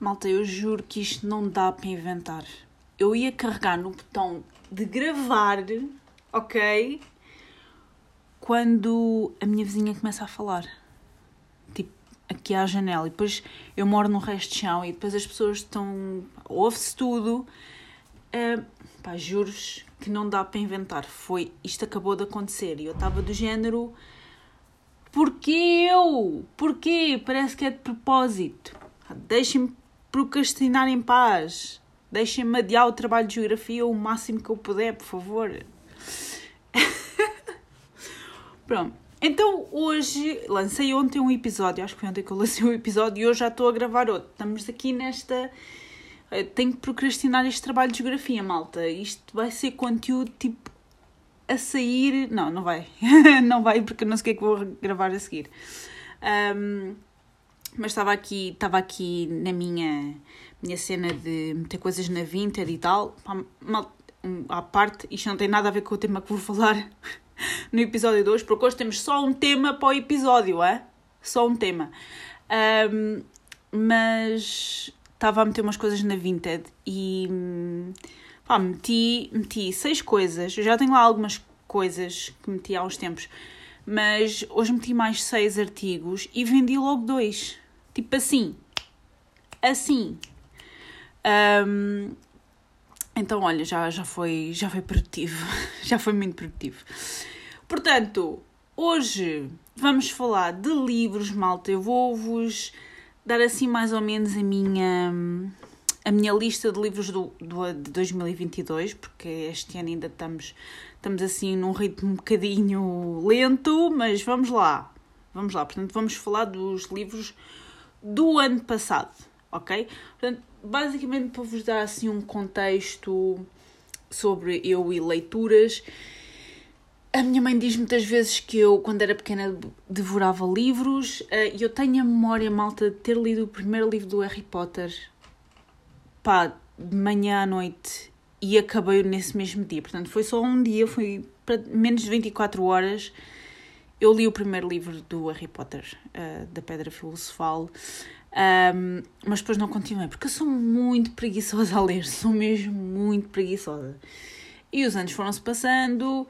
Malta, eu juro que isto não dá para inventar. Eu ia carregar no botão de gravar, ok? Quando a minha vizinha começa a falar. Tipo, aqui à janela. E depois eu moro no resto de chão e depois as pessoas estão. ouve-se tudo. Uh, pá, juro-vos que não dá para inventar. Foi. Isto acabou de acontecer e eu estava do género. Porquê eu? Porquê? Parece que é de propósito. Deixem-me procrastinar em paz. Deixem-me adiar o trabalho de geografia o máximo que eu puder, por favor. Pronto. Então hoje lancei ontem um episódio, acho que foi ontem que eu lancei um episódio e hoje já estou a gravar outro. Estamos aqui nesta. Eh, tenho que procrastinar este trabalho de geografia, malta. Isto vai ser conteúdo tipo a sair. Não, não vai. não vai porque não sei o que é que vou gravar a seguir. Um, mas estava aqui, estava aqui na minha, minha cena de meter coisas na Vinted e tal. Mal, à parte, isto não tem nada a ver com o tema que vou falar no episódio 2, porque hoje temos só um tema para o episódio, é? Só um tema. Um, mas estava a meter umas coisas na Vinted e pá, meti, meti seis coisas. Eu já tenho lá algumas coisas que meti há uns tempos, mas hoje meti mais seis artigos e vendi logo dois. Tipo assim. Assim. Um, então, olha, já, já, foi, já foi produtivo. já foi muito produtivo. Portanto, hoje vamos falar de livros, malta. Eu vou-vos dar assim mais ou menos a minha a minha lista de livros do, do, de 2022, porque este ano ainda estamos, estamos assim num ritmo um bocadinho lento, mas vamos lá. Vamos lá, portanto, vamos falar dos livros do ano passado, ok? Portanto, basicamente para vos dar assim um contexto sobre eu e leituras. A minha mãe diz muitas vezes que eu, quando era pequena, devorava livros eh, e eu tenho a memória malta de ter lido o primeiro livro do Harry Potter pá, de manhã à noite e acabei nesse mesmo dia. Portanto, foi só um dia, foi para menos de 24 horas. Eu li o primeiro livro do Harry Potter, uh, da Pedra Filosofal, um, mas depois não continuei, porque eu sou muito preguiçosa a ler, sou mesmo muito preguiçosa. E os anos foram-se passando,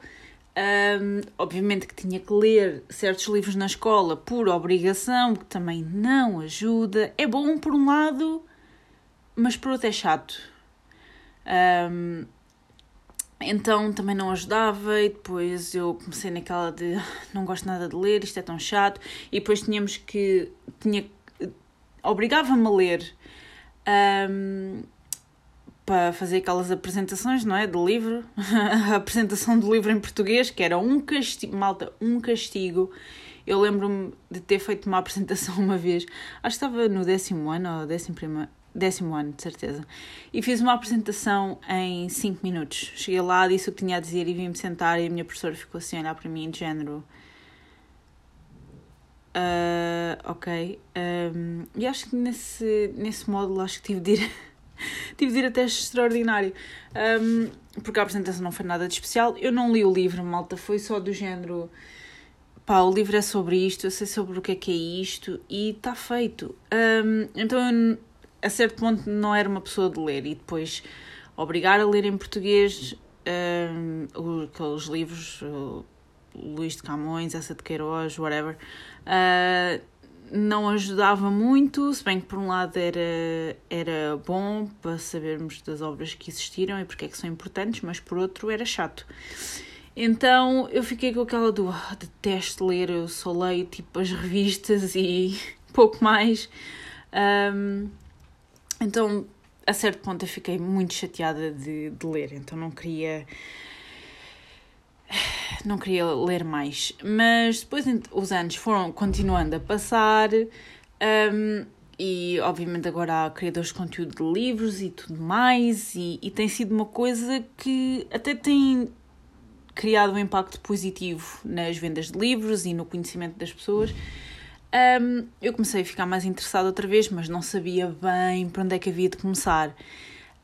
um, obviamente que tinha que ler certos livros na escola por obrigação, que também não ajuda. É bom por um lado, mas por outro é chato. Um, então também não ajudava e depois eu comecei naquela de não gosto nada de ler, isto é tão chato e depois tínhamos que tinha obrigava-me a ler um, para fazer aquelas apresentações, não é, do livro, a apresentação do livro em português, que era um castigo, malta, um castigo. Eu lembro-me de ter feito uma apresentação uma vez, acho que estava no décimo ano ou décimo primeiro, décimo ano, de certeza. E fiz uma apresentação em 5 minutos. Cheguei lá, disse o que tinha a dizer e vim-me sentar e a minha professora ficou assim a olhar para mim de género. Uh, ok. Um, e acho que nesse, nesse módulo acho que tive de ir. tive de ir a teste extraordinário. Um, porque a apresentação não foi nada de especial. Eu não li o livro, malta, foi só do género. Pá, o livro é sobre isto, eu sei sobre o que é que é isto e está feito. Um, então eu a certo ponto não era uma pessoa de ler e depois obrigar a ler em português um, aqueles livros, uh, Luís de Camões, essa de Queiroz, whatever, uh, não ajudava muito, se bem que por um lado era, era bom para sabermos das obras que existiram e porque é que são importantes, mas por outro era chato. Então eu fiquei com aquela do oh, detesto ler, eu só leio tipo as revistas e pouco mais. Um, então, a certo ponto, eu fiquei muito chateada de, de ler, então não queria. Não queria ler mais. Mas depois os anos foram continuando a passar. Um, e obviamente agora há criadores de conteúdo de livros e tudo mais, e, e, tem sido uma coisa que até tem criado um impacto positivo nas vendas de livros e no conhecimento das pessoas um, eu comecei a ficar mais interessada outra vez, mas não sabia bem para onde é que havia de começar.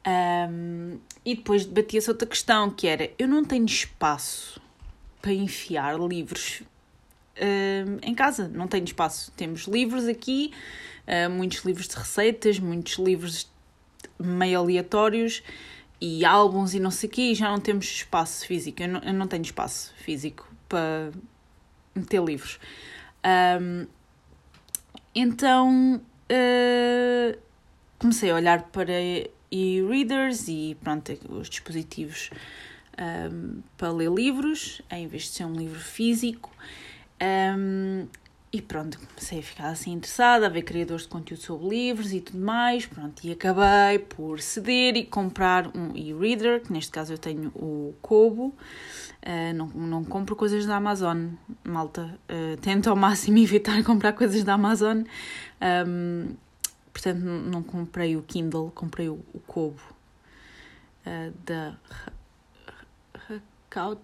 Um, e depois debatia-se outra questão, que era, eu não tenho espaço para enfiar livros um, em casa, não tenho espaço. Temos livros aqui uh, muitos livros de receitas, muitos livros meio aleatórios e álbuns e não sei o quê, e já não temos espaço físico. Eu não, eu não tenho espaço físico para meter livros. Um, então uh, comecei a olhar para e-readers e pronto, os dispositivos um, para ler livros, em vez de ser um livro físico. Um, e pronto, comecei a ficar assim interessada, a ver criadores de conteúdo sobre livros e tudo mais. Pronto, e acabei por ceder e comprar um e-reader, que neste caso eu tenho o Kobo. Uh, não, não compro coisas da Amazon, malta. Uh, tento ao máximo evitar comprar coisas da Amazon. Um, portanto, não comprei o Kindle, comprei o, o Kobo uh, da Rakout.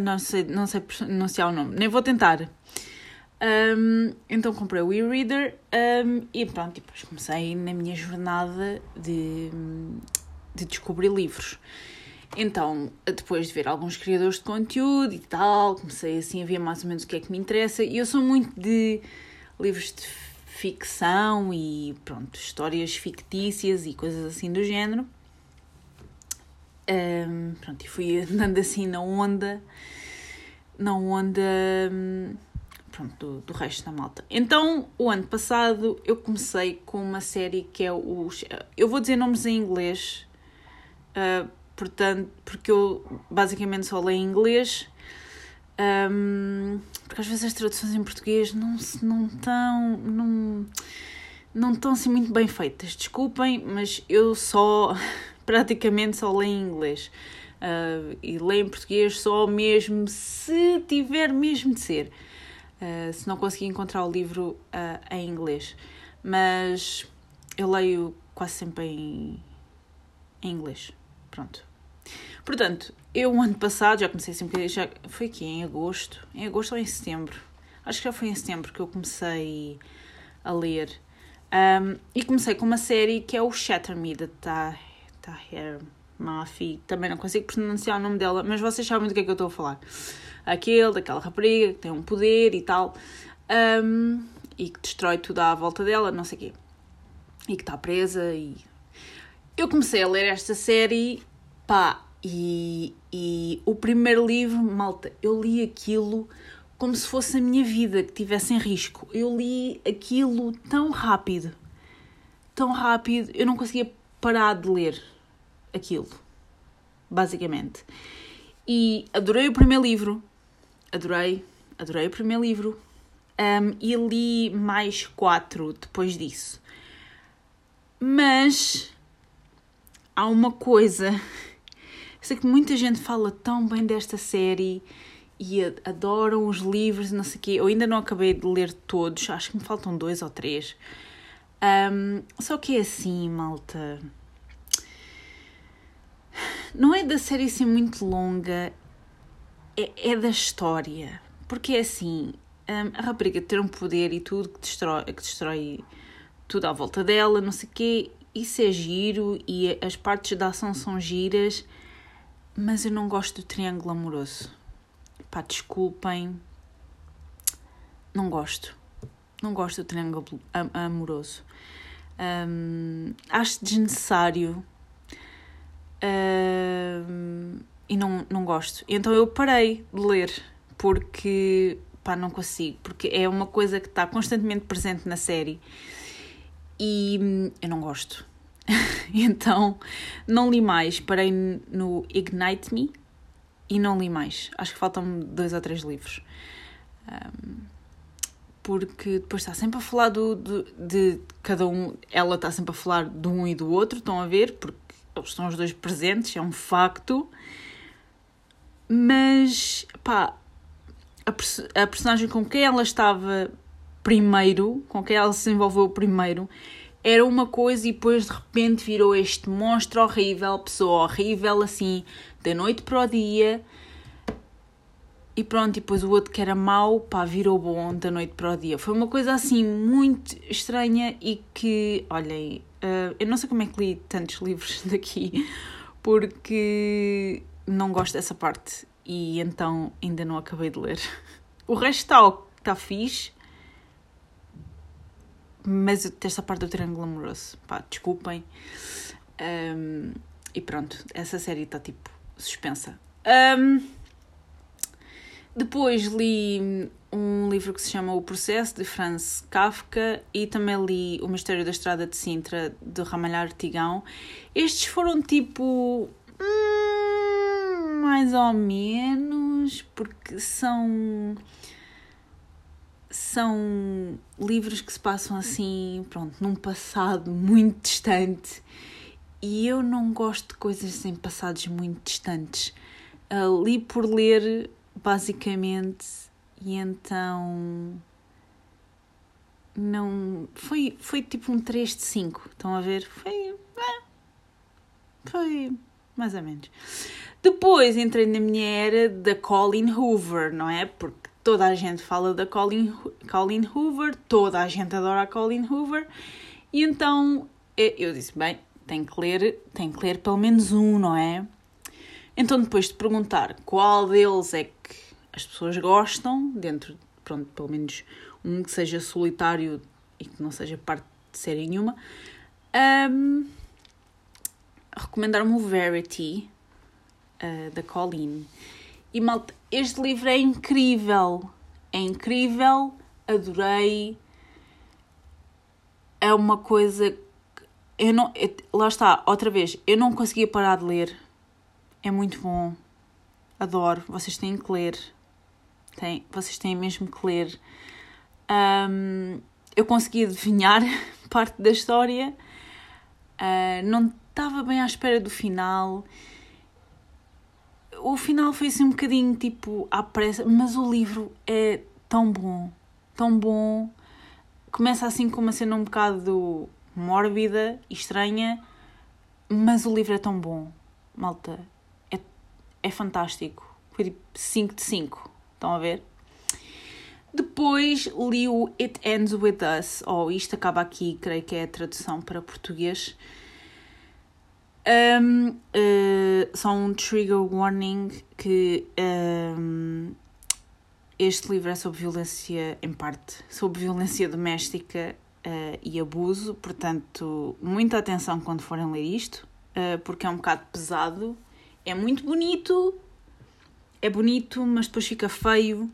Não sei, não sei pronunciar o nome, nem vou tentar. Um, então comprei o e-reader um, e pronto, depois comecei na minha jornada de, de descobrir livros. Então, depois de ver alguns criadores de conteúdo e tal, comecei assim a ver mais ou menos o que é que me interessa. E eu sou muito de livros de ficção e pronto, histórias fictícias e coisas assim do género. Um, pronto, e fui andando assim na onda, na onda pronto, do, do resto da malta. Então, o ano passado eu comecei com uma série que é o. Eu vou dizer nomes em inglês, uh, portanto, porque eu basicamente só leio em inglês. Um, porque às vezes as traduções em português não não estão não, não estão assim muito bem feitas. Desculpem, mas eu só praticamente só leio em inglês. Uh, e leio em português só mesmo se tiver mesmo de ser. Uh, se não conseguir encontrar o livro uh, em inglês. Mas eu leio quase sempre em, em inglês. Pronto. Portanto, eu ano passado já comecei sempre. Já, foi aqui em agosto. Em agosto ou em setembro? Acho que já foi em setembro que eu comecei a ler. Um, e comecei com uma série que é o Shatter Me, da Tahir Mafi. Também não consigo pronunciar o nome dela, mas vocês sabem do que é que eu estou a falar aquele, daquela rapariga que tem um poder e tal, um, e que destrói tudo à volta dela, não sei o quê. E que está presa e... Eu comecei a ler esta série, pá, e, e o primeiro livro, malta, eu li aquilo como se fosse a minha vida que tivesse em risco. Eu li aquilo tão rápido, tão rápido, eu não conseguia parar de ler aquilo, basicamente. E adorei o primeiro livro, adorei, adorei o primeiro livro. Um, e li mais quatro depois disso. Mas há uma coisa. sei que muita gente fala tão bem desta série e adoram os livros, não sei o quê. Eu ainda não acabei de ler todos, acho que me faltam dois ou três. Um, só que é assim, malta. Não é da série assim muito longa, é, é da história. Porque é assim, hum, a rapariga ter um poder e tudo que destrói, que destrói tudo à volta dela, não sei o quê, isso é giro e as partes da ação são giras, mas eu não gosto do triângulo amoroso. Pá, desculpem, não gosto. Não gosto do triângulo amoroso. Um, acho desnecessário. Um, e não, não gosto. Então eu parei de ler porque pá, não consigo, porque é uma coisa que está constantemente presente na série e hum, eu não gosto. então não li mais, parei no Ignite Me e não li mais. Acho que faltam dois ou três livros. Um, porque depois está sempre a falar do, do, de cada um, ela está sempre a falar de um e do outro, estão a ver, porque eles estão os dois presentes, é um facto. Mas, pá, a, a personagem com quem ela estava primeiro, com quem ela se envolveu primeiro, era uma coisa e depois de repente virou este monstro horrível, pessoa horrível, assim, da noite para o dia. E pronto, e depois o outro que era mau, pá, virou bom da noite para o dia. Foi uma coisa assim muito estranha e que, olhem, uh, eu não sei como é que li tantos livros daqui, porque não gosto dessa parte e então ainda não acabei de ler. O resto está, está fixe. mas eu detesto a parte do triângulo amoroso. Pá, desculpem. Um, e pronto, essa série está tipo suspensa. Um, depois li um livro que se chama O Processo, de Franz Kafka, e também li O Mistério da Estrada de Sintra, de Ramalhar Artigão. Estes foram tipo. Mais ou menos, porque são. São livros que se passam assim, pronto, num passado muito distante. E eu não gosto de coisas em passados muito distantes. Uh, li por ler, basicamente, e então não foi foi tipo um 3 de 5 estão a ver foi é, foi mais ou menos. Depois entrei na minha era da Colin Hoover não é? Porque toda a gente fala da Colin Colin Hoover toda a gente adora a Colin Hoover. E então eu disse bem tem que ler tem que ler pelo menos um não é? Então depois de perguntar qual deles é que as pessoas gostam, dentro, pronto, pelo menos um que seja solitário e que não seja parte de série nenhuma. Um, Recomendar-me o Verity, uh, da Colleen. E malta, este livro é incrível. É incrível, adorei. É uma coisa. Eu não, eu, lá está, outra vez, eu não conseguia parar de ler. É muito bom. Adoro. Vocês têm que ler. Tem, vocês têm mesmo que ler. Um, eu consegui adivinhar parte da história. Uh, não estava bem à espera do final. O final foi assim um bocadinho tipo à pressa, mas o livro é tão bom, tão bom. Começa assim com uma cena um bocado mórbida e estranha, mas o livro é tão bom. Malta, é, é fantástico. Foi tipo 5 de 5. Estão a ver? Depois li o It Ends With Us, ou Isto Acaba Aqui, creio que é a tradução para português. Um, uh, só um trigger warning que um, este livro é sobre violência, em parte, sobre violência doméstica uh, e abuso, portanto, muita atenção quando forem ler isto, uh, porque é um bocado pesado, é muito bonito, é bonito, mas depois fica feio,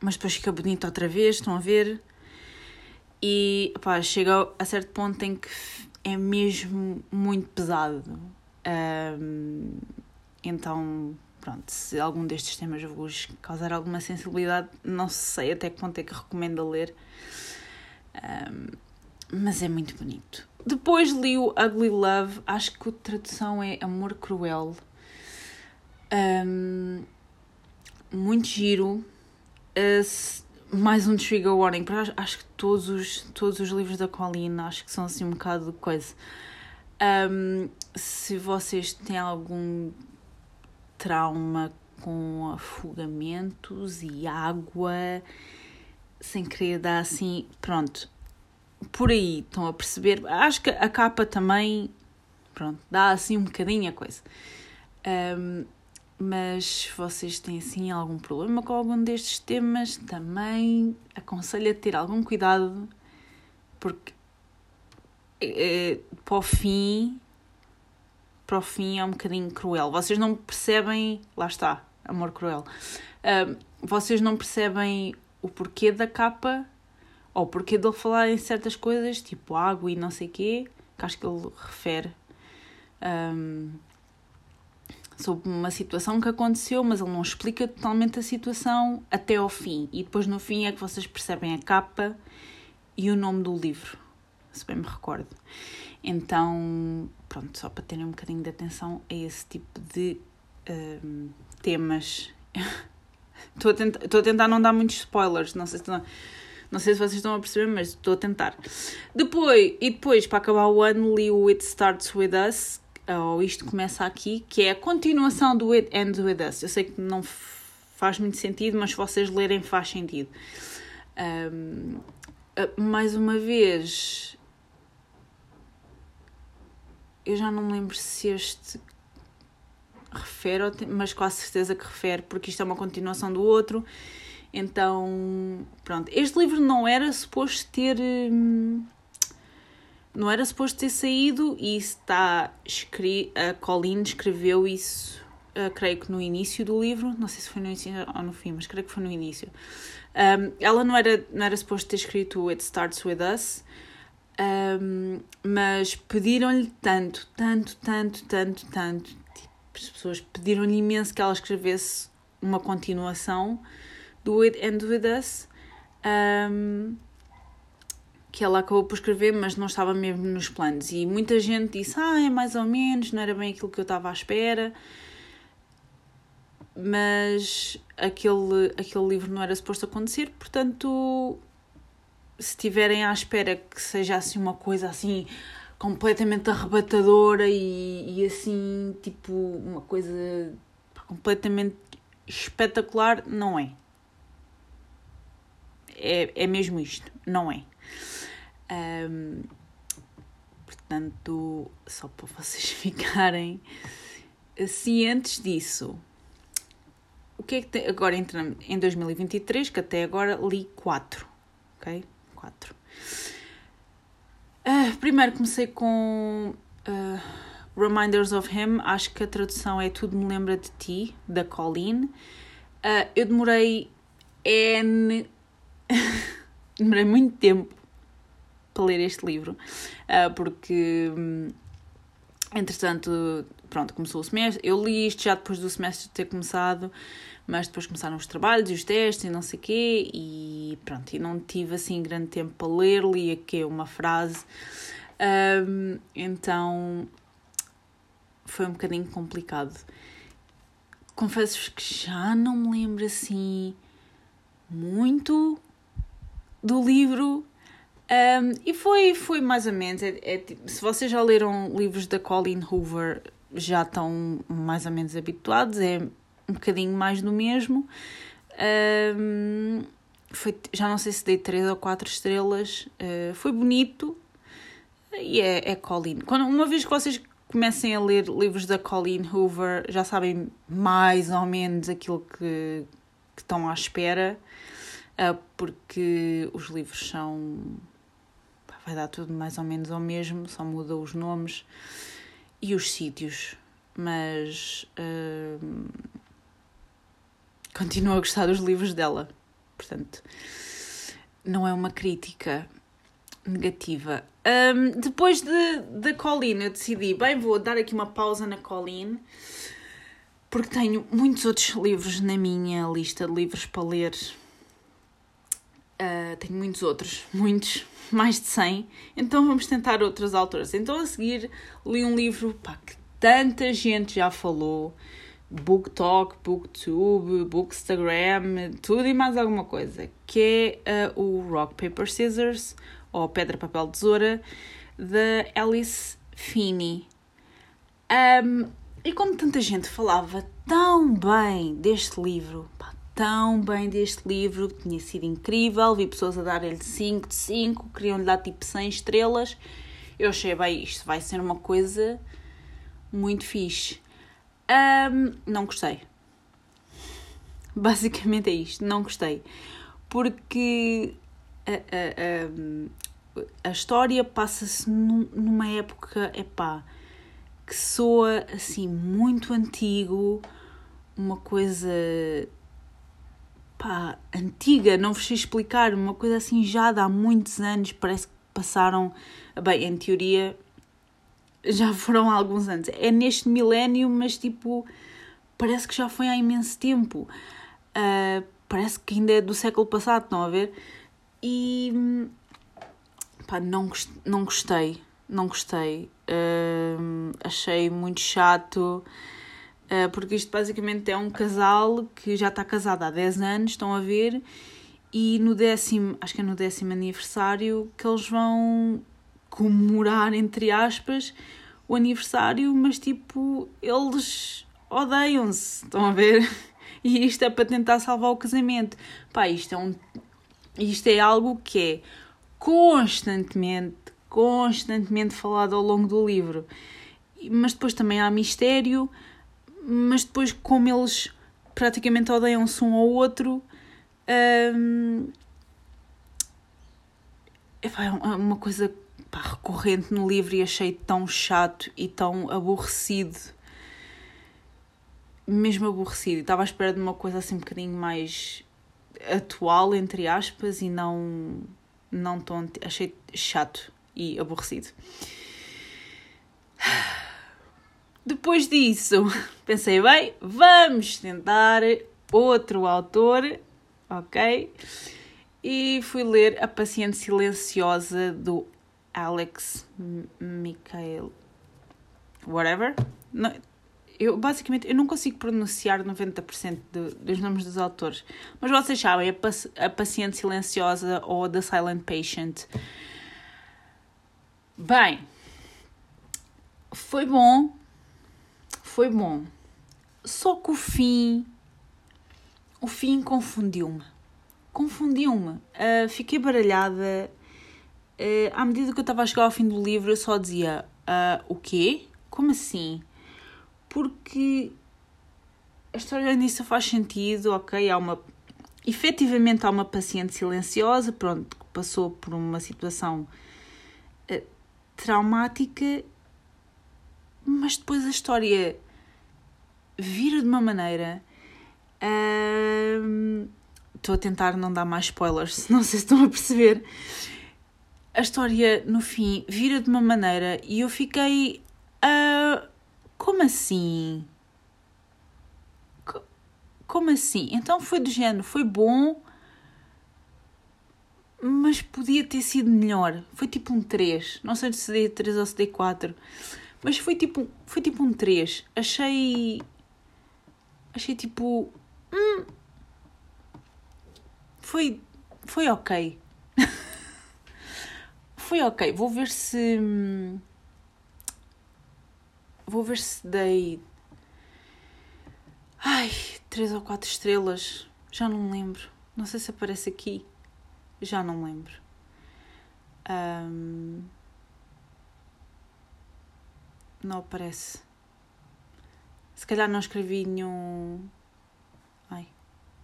mas depois fica bonito outra vez, estão a ver? E pá, chega a certo ponto em que é mesmo muito pesado. Um, então, pronto, se algum destes temas vos causar alguma sensibilidade, não sei até que ponto é que recomendo ler. Um, mas é muito bonito. Depois li o Ugly Love, acho que a tradução é Amor Cruel. Um, muito giro. Uh, mais um trigger warning, porque acho que todos os, todos os livros da Colleen acho que são assim um bocado de coisa. Um, se vocês têm algum trauma com afogamentos e água, sem querer dar assim, pronto, por aí estão a perceber. Acho que a capa também, pronto, dá assim um bocadinho a coisa. Um, mas se vocês têm assim algum problema com algum destes temas, também aconselho a ter algum cuidado, porque é, para o fim, para o fim é um bocadinho cruel. Vocês não percebem, lá está, amor cruel. Uh, vocês não percebem o porquê da capa ou o porquê dele falar em certas coisas, tipo água e não sei quê, que acho que ele refere. Um, sobre uma situação que aconteceu, mas ele não explica totalmente a situação até ao fim. E depois no fim é que vocês percebem a capa e o nome do livro, se bem me recordo. Então, pronto, só para terem um bocadinho de atenção a esse tipo de um, temas. estou, a tentar, estou a tentar não dar muitos spoilers, não sei se estão, não sei se vocês estão a perceber, mas estou a tentar. Depois, e depois, para acabar o ano, li o It Starts With Us, ou Isto Começa Aqui, que é a continuação do It Ends With Us. Eu sei que não faz muito sentido, mas se vocês lerem faz sentido. Um, mais uma vez, eu já não me lembro se este refere, mas quase certeza que refere, porque isto é uma continuação do outro. Então, pronto. Este livro não era suposto ter. Hum, não era suposto ter saído e está escrito. A Colleen escreveu isso, uh, creio que no início do livro. Não sei se foi no início ou no fim, mas creio que foi no início. Um, ela não era, não era suposto ter escrito It Starts With Us, um, mas pediram-lhe tanto, tanto, tanto, tanto, tanto. Tipo, as pessoas pediram-lhe imenso que ela escrevesse uma continuação do It End With Us. Um, que ela acabou por escrever, mas não estava mesmo nos planos. E muita gente disse: Ah, é mais ou menos, não era bem aquilo que eu estava à espera. Mas aquele, aquele livro não era suposto acontecer, portanto, se estiverem à espera que seja assim uma coisa assim completamente arrebatadora e, e assim, tipo, uma coisa completamente espetacular, não é. É, é mesmo isto, não é. Um, portanto, só para vocês ficarem cientes disso. O que é que tem? Agora entramos em 2023, que até agora li 4. Ok? 4. Uh, primeiro comecei com uh, Reminders of Him. Acho que a tradução é Tudo Me Lembra de Ti, da Colleen. Uh, eu demorei N. demorei muito tempo para ler este livro, uh, porque hum, entretanto, pronto, começou o semestre. Eu li isto já depois do semestre ter começado, mas depois começaram os trabalhos e os testes e não sei o quê, e pronto, e não tive assim grande tempo para ler, li aqui uma frase. Um, então foi um bocadinho complicado. Confesso-vos que já não me lembro assim muito do livro. Um, e foi, foi mais ou menos. É, é, se vocês já leram livros da Colleen Hoover, já estão mais ou menos habituados. É um bocadinho mais do mesmo. Um, foi, já não sei se dei 3 ou 4 estrelas. Uh, foi bonito. E é, é Colleen. Quando, uma vez que vocês comecem a ler livros da Colleen Hoover, já sabem mais ou menos aquilo que, que estão à espera uh, porque os livros são. Vai dar tudo mais ou menos ao mesmo, só muda os nomes e os sítios. Mas. Uh, continuo a gostar dos livros dela. Portanto, não é uma crítica negativa. Um, depois de, de Colleen, eu decidi, bem, vou dar aqui uma pausa na Colleen, porque tenho muitos outros livros na minha lista de livros para ler Uh, tenho muitos outros, muitos, mais de 100. Então vamos tentar outros autores. Então a seguir li um livro pá, que tanta gente já falou. BookTok, BookTube, Bookstagram, tudo e mais alguma coisa. Que é uh, o Rock, Paper, Scissors, ou Pedra, Papel, Tesoura, da Alice Finney. Um, e como tanta gente falava tão bem deste livro, pá, tão bem deste livro, tinha sido incrível, vi pessoas a dar-lhe 5 de 5, queriam-lhe dar tipo 100 estrelas. Eu achei, bem, isto vai ser uma coisa muito fixe. Um, não gostei. Basicamente é isto, não gostei. Porque a, a, a, a história passa-se numa época, epá, que soa assim muito antigo, uma coisa pá, antiga, não vos sei explicar, uma coisa assim já de há muitos anos, parece que passaram, bem, em teoria já foram há alguns anos. É neste milénio, mas tipo, parece que já foi há imenso tempo. Uh, parece que ainda é do século passado, estão a ver? E pá, não, não gostei, não gostei. Uh, achei muito chato. Uh, porque isto basicamente é um casal que já está casado há 10 anos, estão a ver, e no décimo, acho que é no décimo aniversário, que eles vão comemorar, entre aspas, o aniversário, mas tipo, eles odeiam-se, estão a ver? E isto é para tentar salvar o casamento. Pá, isto é um. Isto é algo que é constantemente, constantemente falado ao longo do livro. Mas depois também há mistério mas depois, como eles praticamente odeiam-se um ao outro, Um, é uma coisa pá, recorrente no livro e achei tão chato e tão aborrecido. Mesmo aborrecido. Estava à espera de uma coisa assim um bocadinho mais atual, entre aspas, e não, não tão. Achei chato e aborrecido. Depois disso, pensei, bem, vamos tentar outro autor, ok? E fui ler A Paciente Silenciosa do Alex Michael. Whatever. Não, eu basicamente eu não consigo pronunciar 90% de, dos nomes dos autores, mas vocês sabem, a, a Paciente Silenciosa ou The Silent Patient. Bem, foi bom, foi bom. Só que o fim, o fim confundiu-me. Confundiu-me. Uh, fiquei baralhada. Uh, à medida que eu estava a chegar ao fim do livro, eu só dizia: uh, O quê? Como assim? Porque a história nisso faz sentido, ok? Há uma. Efetivamente há uma paciente silenciosa, pronto, que passou por uma situação traumática, mas depois a história vira de uma maneira. Estou uh, a tentar não dar mais spoilers, não sei se estão a perceber. A história, no fim, vira de uma maneira e eu fiquei. Uh, como assim? Como assim? Então foi do género, foi bom, mas podia ter sido melhor. Foi tipo um 3. Não sei se dei 3 ou se dei 4. Mas foi tipo, foi tipo um 3. Achei. Achei tipo. Hum, foi. Foi ok. foi ok. Vou ver se. Vou ver se dei. Ai, três ou quatro estrelas. Já não me lembro. Não sei se aparece aqui. Já não me lembro. Um... Não aparece. Se calhar não escrevi nenhum. Ai,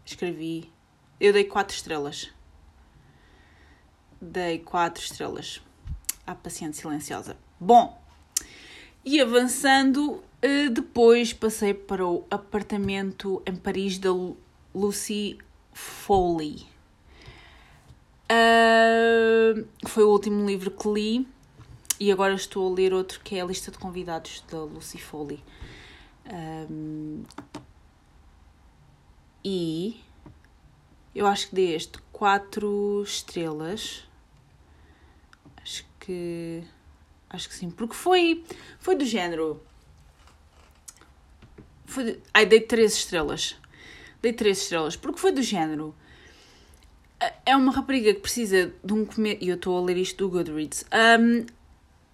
escrevi. Eu dei quatro estrelas. Dei quatro estrelas à paciente silenciosa. Bom, e avançando, eh, depois passei para o apartamento em Paris da Lucy Foley. Uh, foi o último livro que li e agora estou a ler outro que é a lista de convidados da Lucy Foley. Um, e eu acho que dei este quatro estrelas. Acho que Acho que sim. Porque foi, foi do género. Foi de, ai, dei três estrelas. Dei três estrelas. Porque foi do género. É uma rapariga que precisa de um comer. E eu estou a ler isto do Goodreads. Um,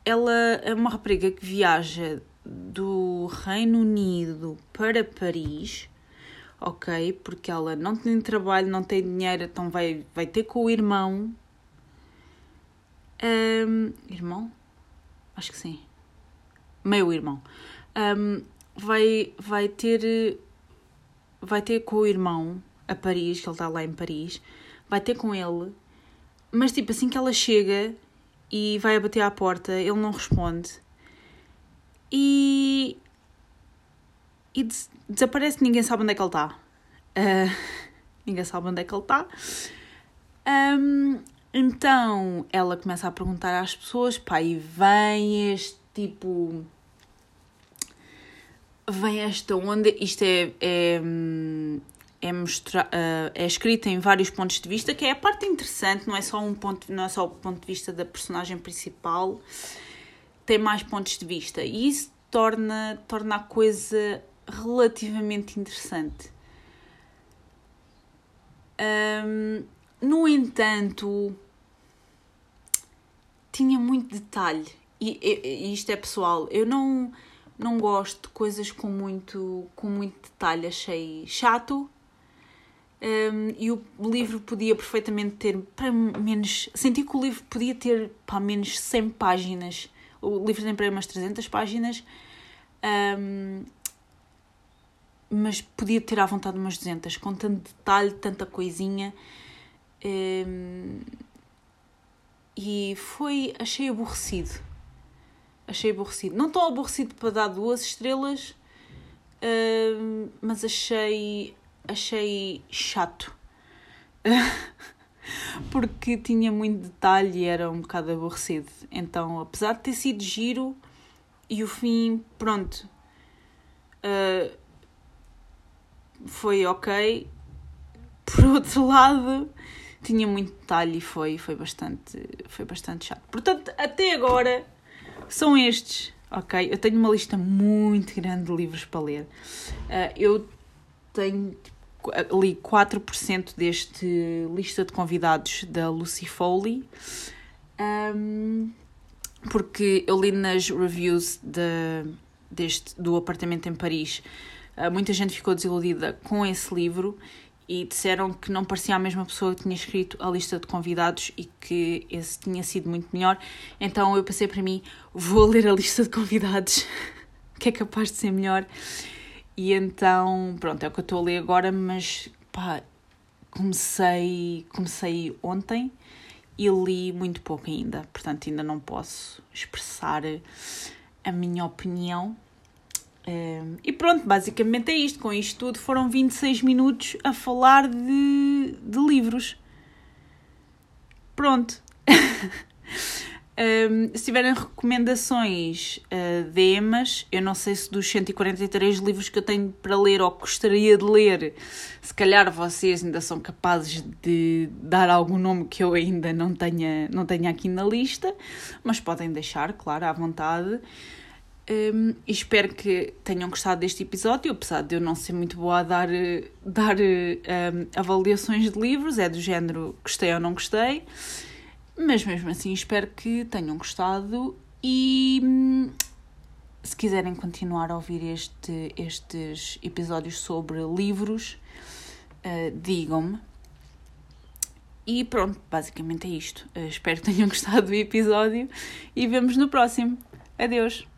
ela é uma rapariga que viaja do Reino Unido para Paris. Ok? Porque ela não tem trabalho, não tem dinheiro, então vai, vai ter com o irmão. Um, irmão? acho que sim, meio irmão, um, vai, vai ter vai ter com o irmão a Paris, que ele está lá em Paris, vai ter com ele, mas tipo assim que ela chega e vai a bater à porta, ele não responde e, e des desaparece, ninguém sabe onde é que ele está. Uh, ninguém sabe onde é que ele está. Um, então ela começa a perguntar às pessoas, pá, e vem este tipo. Vem esta onda, isto é, é, é, mostra, uh, é escrito em vários pontos de vista, que é a parte interessante, não é só um ponto, não é só o ponto de vista da personagem principal, tem mais pontos de vista. E isso torna, torna a coisa relativamente interessante. Um, no entanto, tinha muito detalhe. E, e, e, isto é pessoal. Eu não, não gosto de coisas com muito, com muito detalhe. Achei chato. Um, e o livro podia perfeitamente ter para menos. Senti que o livro podia ter para menos 100 páginas. O livro tem para umas 300 páginas. Um, mas podia ter à vontade umas 200, com tanto detalhe, tanta coisinha. Um, e foi, achei aborrecido. Achei aborrecido. Não tão aborrecido para dar duas estrelas, um, mas achei, achei chato. Porque tinha muito detalhe e era um bocado aborrecido. Então, apesar de ter sido giro e o fim, pronto, uh, foi ok. Por outro lado, tinha muito detalhe e foi, foi, bastante, foi bastante chato. Portanto, até agora são estes, ok? Eu tenho uma lista muito grande de livros para ler. Uh, eu tenho li 4% deste lista de convidados da Lucy Foley. Um, porque eu li nas reviews de, deste, do apartamento em Paris muita gente ficou desiludida com esse livro e disseram que não parecia a mesma pessoa que tinha escrito a lista de convidados e que esse tinha sido muito melhor. Então eu pensei para mim, vou ler a lista de convidados, que é capaz de ser melhor. E então, pronto, é o que eu estou a ler agora, mas pá, comecei, comecei ontem e li muito pouco ainda, portanto ainda não posso expressar a minha opinião um, e pronto, basicamente é isto. Com isto tudo foram 26 minutos a falar de, de livros. Pronto. um, se tiverem recomendações uh, demas, eu não sei se dos 143 livros que eu tenho para ler ou gostaria de ler, se calhar vocês ainda são capazes de dar algum nome que eu ainda não tenha, não tenha aqui na lista, mas podem deixar, claro, à vontade. Um, espero que tenham gostado deste episódio, apesar de eu não ser muito boa a dar, dar um, avaliações de livros, é do género gostei ou não gostei, mas mesmo assim espero que tenham gostado e hum, se quiserem continuar a ouvir este, estes episódios sobre livros, uh, digam-me. E pronto, basicamente é isto. Uh, espero que tenham gostado do episódio e vemos no próximo. Adeus!